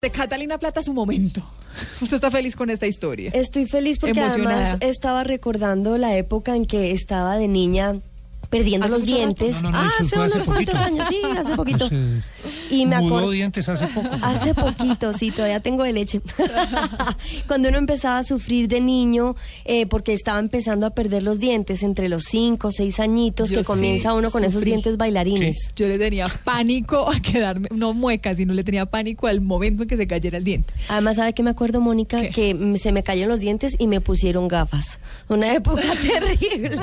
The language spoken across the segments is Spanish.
De Catalina Plata su momento. ¿Usted está feliz con esta historia? Estoy feliz porque Emocionada. además estaba recordando la época en que estaba de niña perdiendo ¿Hace los dientes. No, no, no, ah, hace unos cuantos años, sí, hace poquito. Hace- y me Mudó acuerdo. dientes hace poco. Hace poquito, sí, todavía tengo de leche. Cuando uno empezaba a sufrir de niño, eh, porque estaba empezando a perder los dientes entre los 5 o 6 añitos, Yo que comienza sí uno con esos dientes bailarines. Yo le tenía pánico a quedarme, no mueca, sino le tenía pánico al momento en que se cayera el diente. Además, ¿sabe qué me acuerdo, Mónica? ¿Qué? Que se me cayeron los dientes y me pusieron gafas. Una época terrible.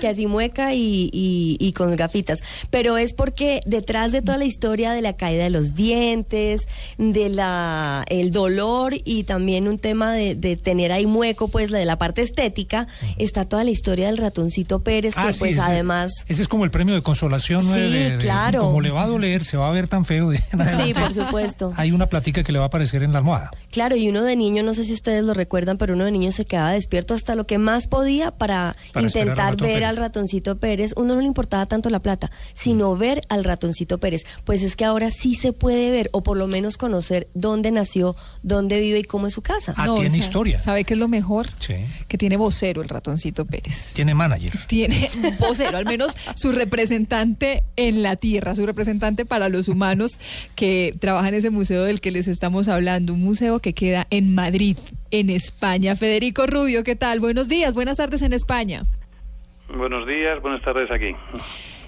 Que así mueca y, y- y con gafitas. Pero es porque detrás de toda la historia de la caída de los dientes, de la el dolor y también un tema de, de tener ahí mueco, pues la de la parte estética, está toda la historia del ratoncito Pérez, que Ah, sí, pues ese- además... Ese es como el premio de consolación. ¿no? Sí, de- de- de- claro. Como le va a doler, se va a ver tan feo. Sí, por supuesto. Hay una platica que le va a aparecer en la almohada. Claro, y uno de niño, no sé si ustedes lo recuerdan, pero uno de niño se quedaba despierto hasta lo que más podía para, intentar ver Pérez. al ratoncito Pérez. Uno no le importaba tanto la plata, sino ver al ratoncito Pérez. Pues es que ahora sí se puede ver, o por lo menos conocer dónde nació, dónde vive y cómo es su casa. Ah, tiene o sea, historia. ¿Sabe qué es lo mejor? Sí. Que tiene vocero el ratoncito Pérez. Tiene manager. Tiene vocero, al menos su representante en la tierra, su representante para los humanos que trabaja en ese museo del que les estamos hablando, un museo que queda en Madrid, en España. Federico Rubio, ¿qué tal? Buenos días, buenas tardes en España. Buenos días, buenas tardes aquí.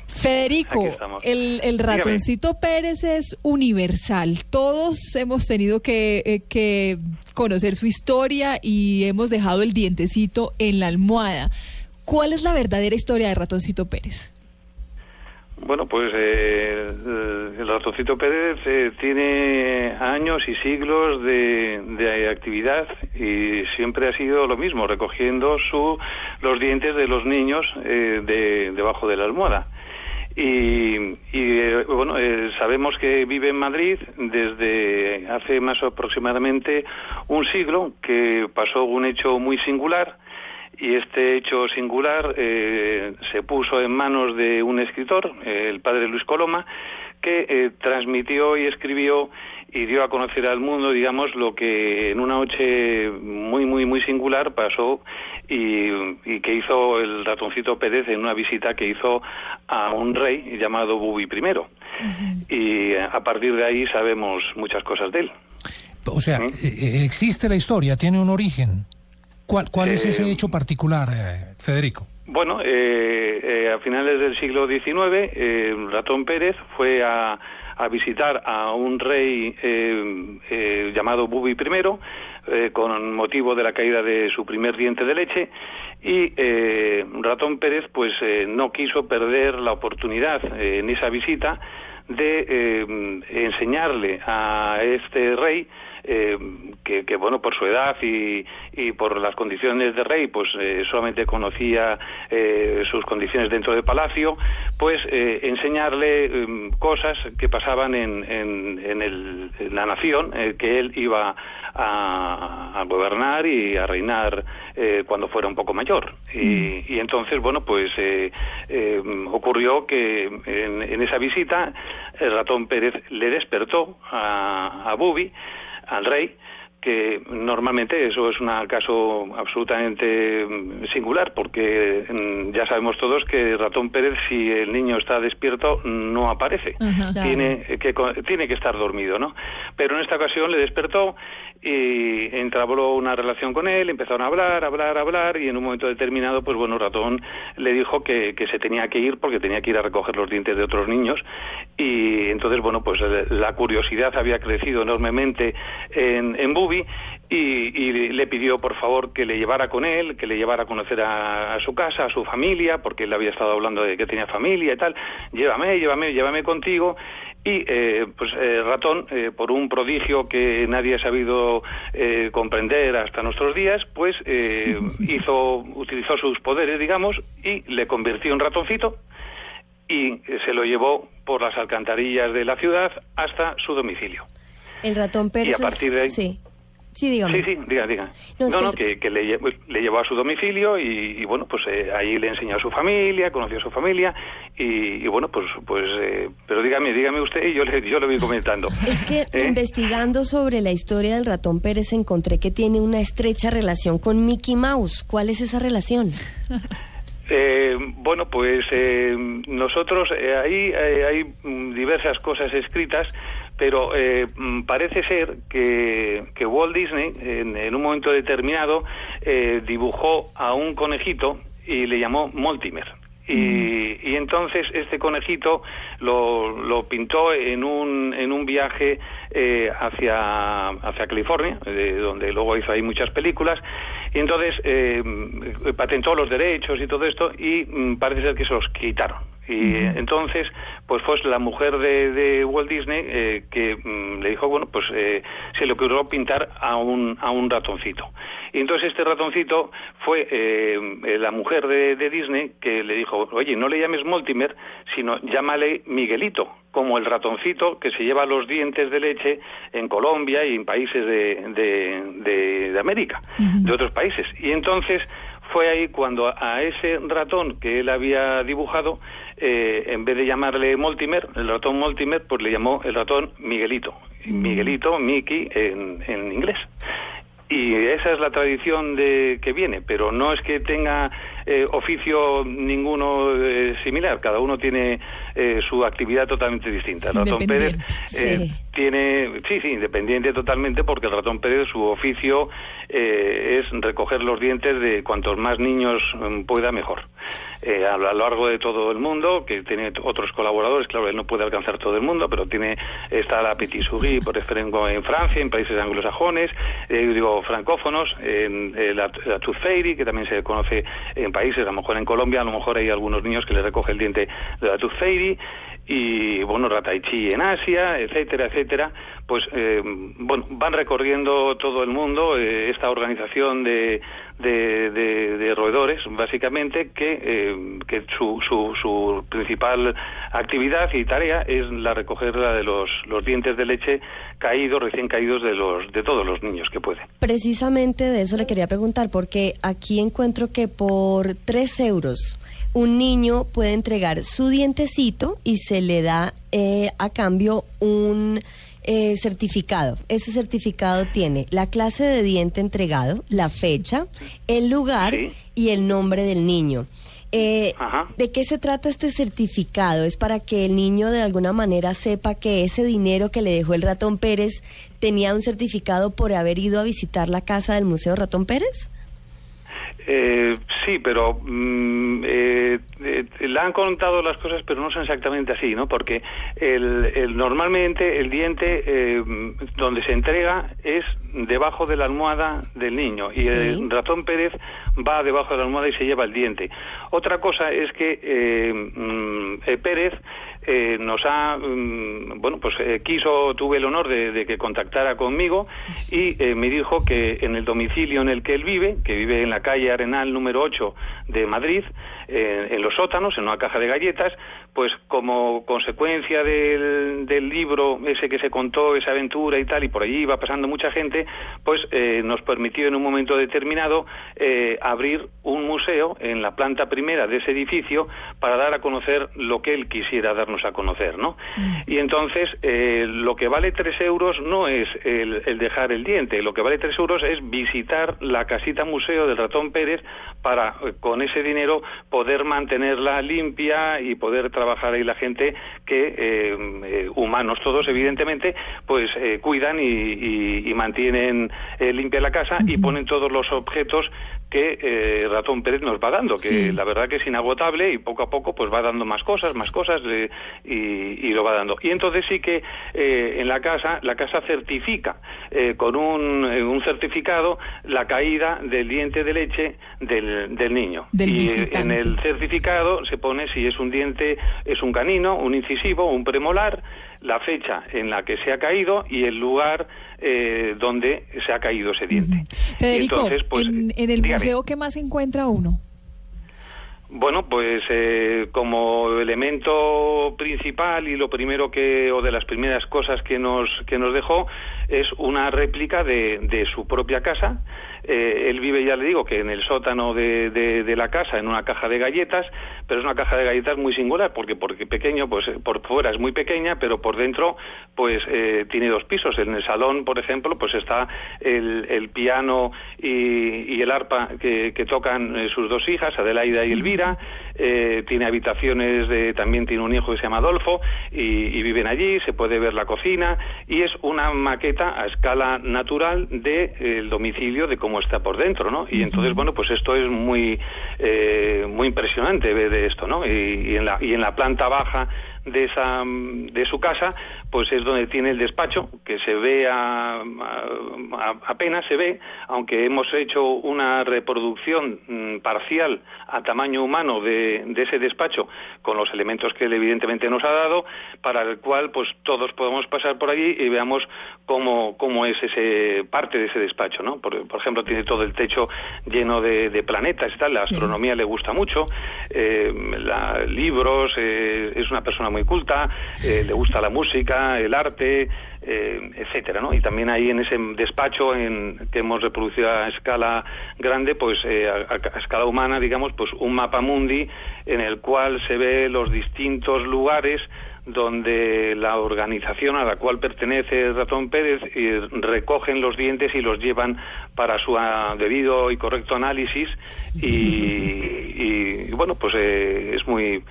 Federico, el, el Dígame. ratoncito Pérez es universal. Todos hemos tenido que, eh, que conocer su historia y hemos dejado el dientecito en la almohada. ¿Cuál es la verdadera historia de ratoncito Pérez? Bueno, pues eh, el ratoncito Pérez eh, tiene años y siglos de, de actividad y siempre ha sido lo mismo, recogiendo su, los dientes de los niños eh, de, debajo de la almohada. Y, y, eh, bueno, eh, sabemos que vive en Madrid desde hace más aproximadamente un siglo, que pasó un hecho muy singular y este hecho singular eh, se puso en manos de un escritor, eh, el padre Luis Coloma, que eh, transmitió y escribió y dio a conocer al mundo, digamos, lo que en una noche muy, muy, muy singular pasó y, y que hizo el ratoncito Pérez en una visita que hizo a un rey llamado Bubi I. Y eh, a partir de ahí sabemos muchas cosas de él. O sea, ¿Mm? eh, eh, existe la historia, tiene un origen. ¿Cuál, cuál es Eh, ese hecho particular, eh, Federico? Bueno, eh, eh, a finales del siglo XIX, eh, Ratón Pérez fue a, a visitar a un rey eh, eh, llamado Bubi I, eh, con motivo de la caída de su primer diente de leche, y eh, Ratón Pérez pues eh, no quiso perder la oportunidad eh, en esa visita de eh, enseñarle a este rey eh, que, que, bueno por su edad y, y por las condiciones de rey pues eh, solamente conocía eh, sus condiciones dentro del palacio pues eh, enseñarle eh, cosas que pasaban en, en, en, el, en la nación que él iba a, a, gobernar y a reinar cuando fuera un poco mayor. Y, y entonces bueno pues eh, ocurrió que en, en, esa visita el ratón Pérez le despertó a, a Bubi al rey que normalmente eso es un caso absolutamente mm, singular, porque mm, ya sabemos todos que Ratón Pérez, si el niño está despierto, no aparece. Tiene, que, tiene que estar dormido, ¿no? Pero en esta ocasión le despertó y entabló una relación con él, empezaron a hablar, hablar, hablar, y en un momento determinado, pues bueno, Ratón le dijo que, que se tenía que ir porque tenía que ir a recoger los dientes de otros niños, y entonces, bueno, pues la curiosidad había crecido enormemente en, en Bubi, y, y, le pidió por favor que le llevara con él, que le llevara a conocer a, a, su casa, a su familia, porque él había estado hablando de que tenía familia y tal. Llévame, llévame, llévame contigo. y eh, pues eh, ratón eh, por un prodigio que nadie ha sabido eh, comprender hasta nuestros días pues eh, hizo utilizó sus poderes digamos y le convirtió en ratoncito y se lo llevó por las alcantarillas de la ciudad hasta su domicilio El ratón Pérez. Y a partir de ahí- Sí. Sí, dígame. Sí, sí, diga, diga. No, No, no, que- que, le, le llevó a su domicilio y, y, bueno, pues eh, ahí le enseñó a su familia, conoció a su familia y, y, bueno, pues, pues, eh, pero dígame, dígame usted y yo le, yo le voy comentando. Es que ¿Eh? investigando sobre la historia del ratón Pérez encontré que tiene una estrecha relación con Mickey Mouse. ¿Cuál es esa relación? Eh, bueno, pues eh, nosotros eh, ahí eh, hay mm, diversas cosas escritas, pero eh, mm, parece ser que, que Walt Disney en, en un momento determinado eh, dibujó a un conejito y le llamó Mortimer. Y, y entonces este conejito lo, lo pintó en un, en un viaje eh, hacia, hacia California, eh, donde luego hizo ahí muchas películas, y entonces eh, mm, patentó los derechos y todo esto, y mm, parece ser que se los quitaron. Y entonces, pues fue la mujer de, de Walt Disney eh, que mm, le dijo, bueno, pues eh, se le ocurrió pintar a un, a un ratoncito. Y entonces este ratoncito fue eh, eh, la mujer de, de Disney que le dijo, oye, no le llames Mortimer, sino llámale Miguelito, como el ratoncito que se lleva los dientes de leche en Colombia y en países de, de, de- de América, de otros países. Y entonces fue ahí cuando a ese ratón que él había dibujado, eh, en vez de llamarle Mortimer, el ratón Mortimer, pues le llamó el ratón Miguelito. Miguelito, Mickey en, en inglés. Y esa es la tradición de que viene, pero no es que tenga eh, oficio ninguno eh, similar, cada uno tiene eh, su actividad totalmente distinta. El ratón Pérez eh, sí. tiene, sí, sí, independiente totalmente, porque el ratón Pérez su oficio eh, es recoger los dientes de cuantos más niños mm, pueda mejor. A lo largo de todo el mundo, que tiene otros colaboradores, claro, él no puede alcanzar todo el mundo, pero tiene está la Petit Souris, por ejemplo, en Francia, en países anglosajones, digo, francófonos, en la, la Tooth Fairy, que también se conoce en países, a lo mejor en Colombia, a lo mejor hay algunos niños que le recoge el diente de la y bueno, Rataichi en Asia, etcétera, etcétera, pues eh, bueno, van recorriendo todo el mundo eh, esta organización de, de, roedores, básicamente, que, eh, que su, su, su principal actividad y tarea es la recoger la de los, los dientes de leche caídos, recién caídos de los de todos los niños que pueden. Precisamente de eso le quería preguntar, porque aquí encuentro que por tres euros un niño puede entregar su dientecito y se le da eh, a cambio un eh, certificado. Ese certificado tiene la clase de diente entregado, la fecha, el lugar Sí. y el nombre del niño. Eh. ¿De qué se trata este certificado? ¿Es para que el niño de alguna manera sepa que ese dinero que le dejó el ratón Pérez tenía un certificado por haber ido a visitar la casa del Museo Ratón Pérez? Eh, sí, pero mm, eh, eh, le han contado las cosas, pero no son exactamente así, ¿no? Porque el, el- normalmente el diente eh, donde se entrega es debajo de la almohada del niño y Sí. el ratón Pérez va debajo de la almohada y se lleva el diente. Otra cosa es que eh, mm, eh, Pérez eh, nos ha, mm, bueno, pues eh, quiso, tuve el honor de, que contactara conmigo y eh, me dijo que en el domicilio en el que él vive, que vive en la calle Arenal número 8 de Madrid, en los sótanos, en una caja de galletas, pues como consecuencia del, del libro ese que se contó, esa aventura y tal, y por allí iba pasando mucha gente, pues nos permitió en un momento determinado abrir un museo en la planta primera de ese edificio para dar a conocer lo que él quisiera darnos a conocer, ¿no? Y entonces eh, lo que vale tres euros no es el, el dejar el diente, lo que vale tres euros es visitar la casita museo del ratón Pérez para eh, con ese dinero poder mantenerla limpia y poder trabajar ahí la gente que eh, eh, humanos todos evidentemente pues eh, cuidan y, y- y mantienen limpia la casa y ponen todos los objetos que eh, Ratón Pérez nos va dando, que Sí. la verdad que es inagotable y poco a poco pues va dando más cosas, más cosas eh, y, y lo va dando. Y entonces sí que eh, en la casa, la casa certifica eh, con un, un certificado la caída del diente de leche del, del niño. Del y visitante. en el certificado se pone si es un diente, es un canino, un incisivo, un premolar, la fecha en la que se ha caído y el lugar eh, donde se ha caído ese diente. Federico, Entonces, pues, en, en el dígame. museo, ¿qué más encuentra uno? Bueno, pues eh, como elemento principal y lo primero que, o de las primeras cosas que nos, que nos dejó, es una réplica de, de su propia casa. Eh, él vive, ya le digo, que en el sótano de, de- de la casa, en una caja de galletas, pero es una caja de galletas muy singular, porque porque pequeño, pues eh, por fuera es muy pequeña, pero por dentro, pues eh, tiene dos pisos. En el salón, por ejemplo, pues está el, el piano y, y el arpa que, que tocan eh, sus dos hijas, Adelaida y Elvira. Eh, tiene habitaciones, de, también tiene un hijo que se llama Adolfo y, y viven allí, se puede ver la cocina y es una maqueta a escala natural del domicilio de cómo está por dentro, ¿no? Y entonces, bueno, pues esto es muy, eh, muy impresionante ver de esto, ¿no? Y, y en la, y en la planta baja de esa de su casa pues es donde tiene el despacho que se ve a- a- apenas se ve aunque hemos hecho una reproducción mm, parcial a tamaño humano de, de ese despacho con los elementos que él evidentemente nos ha dado para el cual pues todos podemos pasar por allí y veamos cómo, cómo es ese parte de ese despacho no por, por ejemplo tiene todo el techo lleno de, de planetas y tal la Sí. astronomía le gusta mucho eh, la- libros eh, es una persona muy culta eh, le gusta la música el arte eh, etcétera no y también ahí en ese despacho en, que hemos reproducido a escala grande pues eh, a, escala humana digamos pues un mapa mundi en el cual se ve los distintos lugares donde la organización a la cual pertenece ratón Pérez eh, recogen los dientes y los llevan para su ah, debido y correcto análisis. Y, bueno pues es muy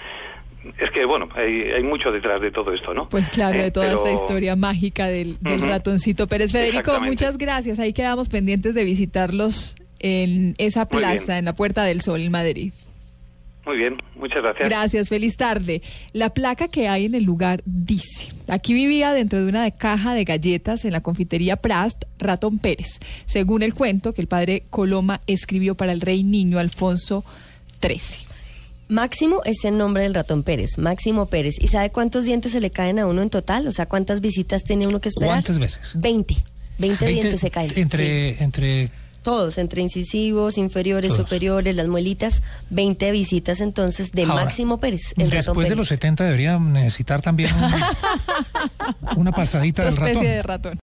es que bueno hay, hay mucho detrás de todo esto no Pues claro, Eh, de toda pero- esta historia mágica del, ratoncito Pérez. Federico, muchas gracias. Ahí quedamos pendientes de visitarlos en esa plaza, en la Puerta del Sol, en Madrid. muy bien muchas gracias Gracias, feliz tarde. La placa que hay en el lugar dice, aquí vivía dentro de una caja de galletas en la confitería Prast, Ratón Pérez, según el cuento que el padre Coloma escribió para el rey niño Alfonso XIII. Máximo es el nombre del ratón Pérez, Máximo Pérez. ¿Y sabe cuántos dientes se le caen a uno en total? O sea, ¿cuántas visitas tiene uno que esperar? ¿Cuántas veces? 20. 20, Veinte- dientes se caen. sí. Entre, entre Todos, entre incisivos, inferiores, Todos. superiores, las muelitas. 20 visitas entonces de Ahora, Máximo Pérez, el ratón después de los 70 debería necesitar también un- una pasadita del ratón. de ratón.